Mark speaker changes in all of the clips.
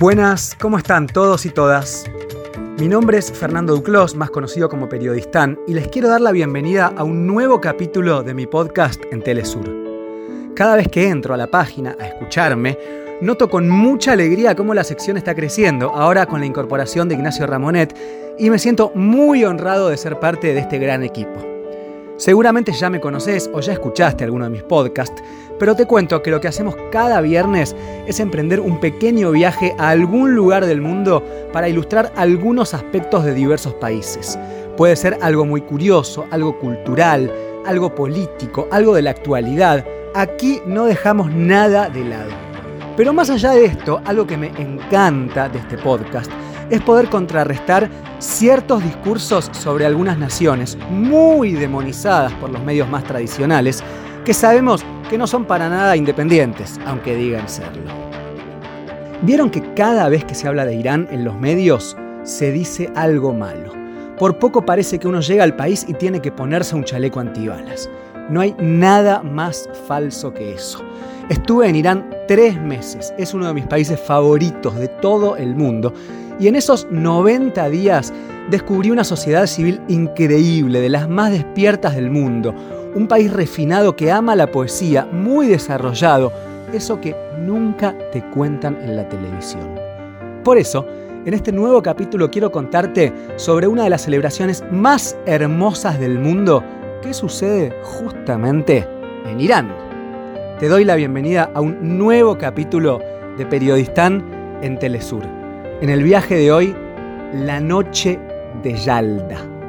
Speaker 1: Buenas, ¿cómo están todos y todas? Mi nombre es Fernando Duclos, más conocido como Periodistán, y les quiero dar la bienvenida a un nuevo capítulo de mi podcast en Telesur. Cada vez que entro a la página a escucharme, noto con mucha alegría cómo la sección está creciendo, ahora con la incorporación de Ignacio Ramonet, y me siento muy honrado de ser parte de este gran equipo. Seguramente ya me conoces o ya escuchaste alguno de mis podcasts, pero te cuento que lo que hacemos cada viernes es emprender un pequeño viaje a algún lugar del mundo para ilustrar algunos aspectos de diversos países. Puede ser algo muy curioso, algo cultural, algo político, algo de la actualidad. Aquí no dejamos nada de lado. Pero más allá de esto, algo que me encanta de este podcast es poder contrarrestar ciertos discursos sobre algunas naciones muy demonizadas por los medios más tradicionales, que sabemos que no son para nada independientes, aunque digan serlo. ¿Vieron que cada vez que se habla de Irán en los medios se dice algo malo? Por poco parece que uno llega al país y tiene que ponerse un chaleco antibalas. No hay nada más falso que eso. Estuve en Irán tres meses, es uno de mis países favoritos de todo el mundo y en esos 90 días descubrí una sociedad civil increíble, de las más despiertas del mundo. Un país refinado que ama la poesía, muy desarrollado, eso que nunca te cuentan en la televisión. Por eso, en este nuevo capítulo quiero contarte sobre una de las celebraciones más hermosas del mundo que sucede justamente en Irán. Te doy la bienvenida a un nuevo capítulo de Periodistán en Telesur. En el viaje de hoy, la noche de Yalda.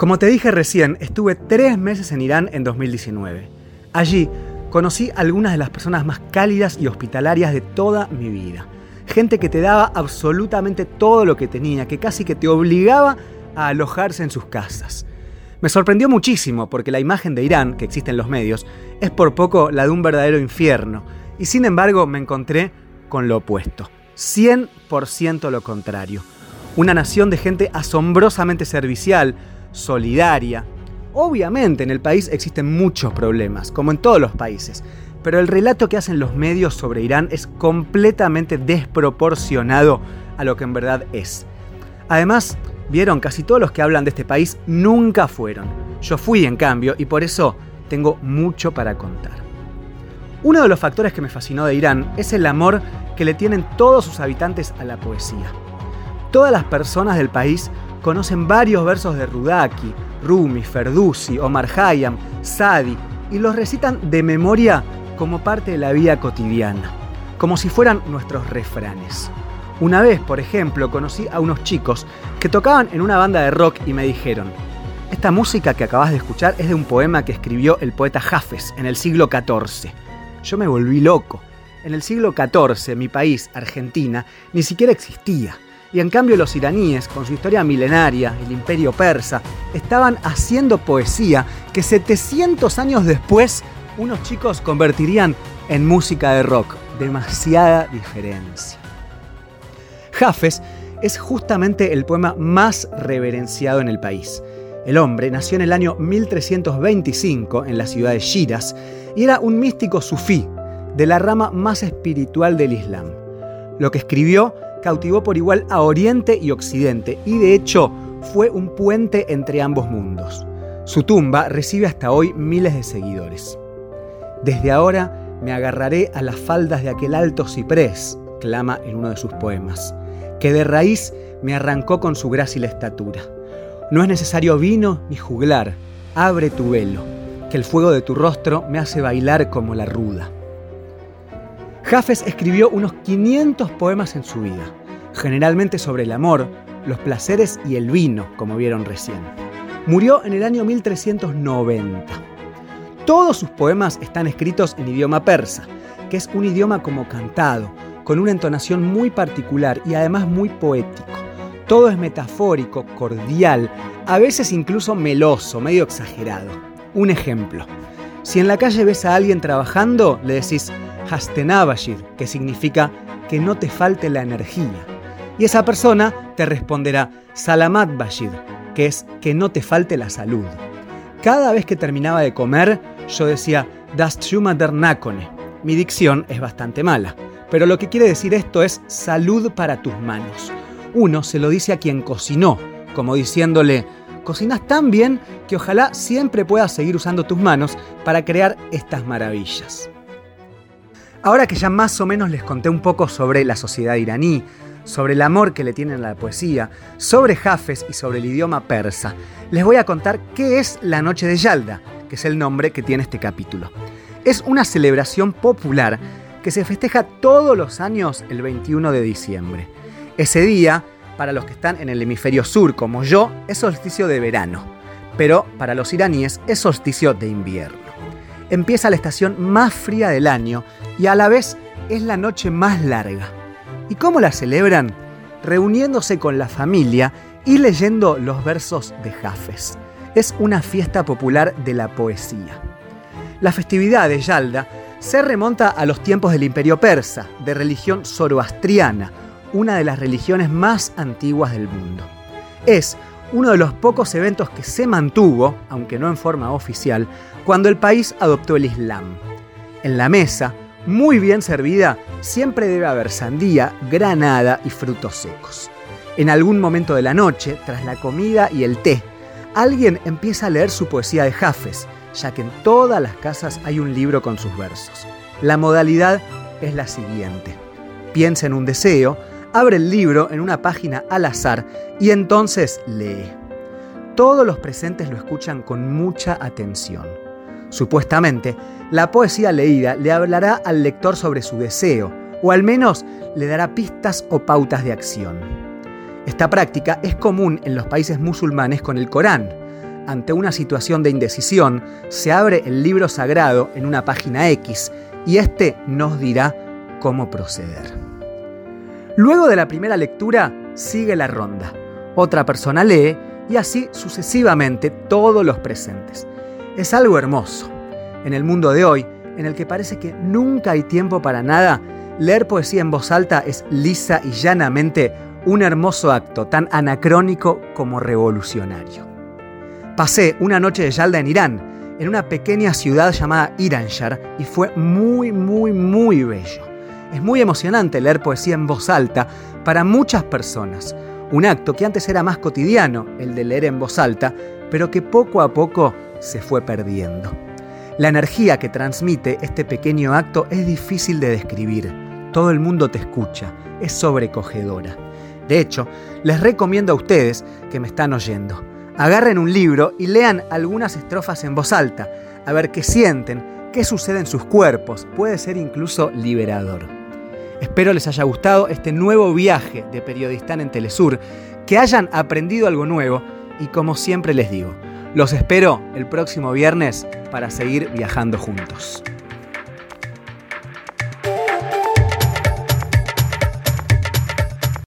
Speaker 1: Como te dije recién, estuve tres meses en Irán en 2019. Allí conocí algunas de las personas más cálidas y hospitalarias de toda mi vida. Gente que te daba absolutamente todo lo que tenía, que casi que te obligaba a alojarse en sus casas. Me sorprendió muchísimo porque la imagen de Irán, que existe en los medios, es por poco la de un verdadero infierno. Y sin embargo me encontré con lo opuesto. 100% lo contrario. Una nación de gente asombrosamente servicial, solidaria. Obviamente en el país existen muchos problemas, como en todos los países, pero el relato que hacen los medios sobre Irán es completamente desproporcionado a lo que en verdad es. Además, vieron, casi todos los que hablan de este país nunca fueron. Yo fui, en cambio, y por eso tengo mucho para contar. Uno de los factores que me fascinó de Irán es el amor que le tienen todos sus habitantes a la poesía. Todas las personas del país conocen varios versos de Rudaki, Rumi, Ferdusi, Omar Khayyam, Sadi y los recitan de memoria como parte de la vida cotidiana, como si fueran nuestros refranes. Una vez, por ejemplo, conocí a unos chicos que tocaban en una banda de rock y me dijeron, esta música que acabas de escuchar es de un poema que escribió el poeta Jafes en el siglo XIV. Yo me volví loco. En el siglo XIV, mi país, Argentina, ni siquiera existía. Y en cambio los iraníes, con su historia milenaria, el imperio persa, estaban haciendo poesía que 700 años después unos chicos convertirían en música de rock. Demasiada diferencia. Jafes es justamente el poema más reverenciado en el país. El hombre nació en el año 1325 en la ciudad de Shiraz y era un místico sufí de la rama más espiritual del Islam. Lo que escribió cautivó por igual a Oriente y Occidente y de hecho fue un puente entre ambos mundos. Su tumba recibe hasta hoy miles de seguidores. Desde ahora me agarraré a las faldas de aquel alto ciprés, clama en uno de sus poemas, que de raíz me arrancó con su grácil estatura. No es necesario vino ni juglar, abre tu velo, que el fuego de tu rostro me hace bailar como la ruda. Jafes escribió unos 500 poemas en su vida, generalmente sobre el amor, los placeres y el vino, como vieron recién. Murió en el año 1390. Todos sus poemas están escritos en idioma persa, que es un idioma como cantado, con una entonación muy particular y además muy poético. Todo es metafórico, cordial, a veces incluso meloso, medio exagerado. Un ejemplo. Si en la calle ves a alguien trabajando, le decís Hastenabashir, que significa que no te falte la energía. Y esa persona te responderá Salamat Bashir, que es que no te falte la salud. Cada vez que terminaba de comer, yo decía Das Nakone. Mi dicción es bastante mala, pero lo que quiere decir esto es salud para tus manos. Uno se lo dice a quien cocinó, como diciéndole, cocinas tan bien que ojalá siempre puedas seguir usando tus manos para crear estas maravillas. Ahora que ya más o menos les conté un poco sobre la sociedad iraní, sobre el amor que le tienen a la poesía, sobre Jafes y sobre el idioma persa, les voy a contar qué es la Noche de Yalda, que es el nombre que tiene este capítulo. Es una celebración popular que se festeja todos los años el 21 de diciembre. Ese día, para los que están en el hemisferio sur como yo, es solsticio de verano, pero para los iraníes es solsticio de invierno empieza la estación más fría del año y a la vez es la noche más larga. ¿Y cómo la celebran? Reuniéndose con la familia y leyendo los versos de Jafes. Es una fiesta popular de la poesía. La festividad de Yalda se remonta a los tiempos del imperio persa, de religión zoroastriana, una de las religiones más antiguas del mundo. Es uno de los pocos eventos que se mantuvo, aunque no en forma oficial, cuando el país adoptó el Islam. En la mesa, muy bien servida, siempre debe haber sandía, granada y frutos secos. En algún momento de la noche, tras la comida y el té, alguien empieza a leer su poesía de Jafes, ya que en todas las casas hay un libro con sus versos. La modalidad es la siguiente. Piensa en un deseo, abre el libro en una página al azar y entonces lee. Todos los presentes lo escuchan con mucha atención. Supuestamente, la poesía leída le hablará al lector sobre su deseo, o al menos le dará pistas o pautas de acción. Esta práctica es común en los países musulmanes con el Corán. Ante una situación de indecisión, se abre el libro sagrado en una página X y este nos dirá cómo proceder. Luego de la primera lectura, sigue la ronda. Otra persona lee y así sucesivamente todos los presentes. Es algo hermoso. En el mundo de hoy, en el que parece que nunca hay tiempo para nada, leer poesía en voz alta es lisa y llanamente un hermoso acto, tan anacrónico como revolucionario. Pasé una noche de Yalda en Irán, en una pequeña ciudad llamada Iranshar, y fue muy, muy, muy bello. Es muy emocionante leer poesía en voz alta para muchas personas, un acto que antes era más cotidiano, el de leer en voz alta, pero que poco a poco se fue perdiendo. La energía que transmite este pequeño acto es difícil de describir. Todo el mundo te escucha, es sobrecogedora. De hecho, les recomiendo a ustedes que me están oyendo. Agarren un libro y lean algunas estrofas en voz alta, a ver qué sienten, qué sucede en sus cuerpos. Puede ser incluso liberador. Espero les haya gustado este nuevo viaje de Periodistán en Telesur, que hayan aprendido algo nuevo y como siempre les digo, los espero el próximo viernes para seguir viajando juntos.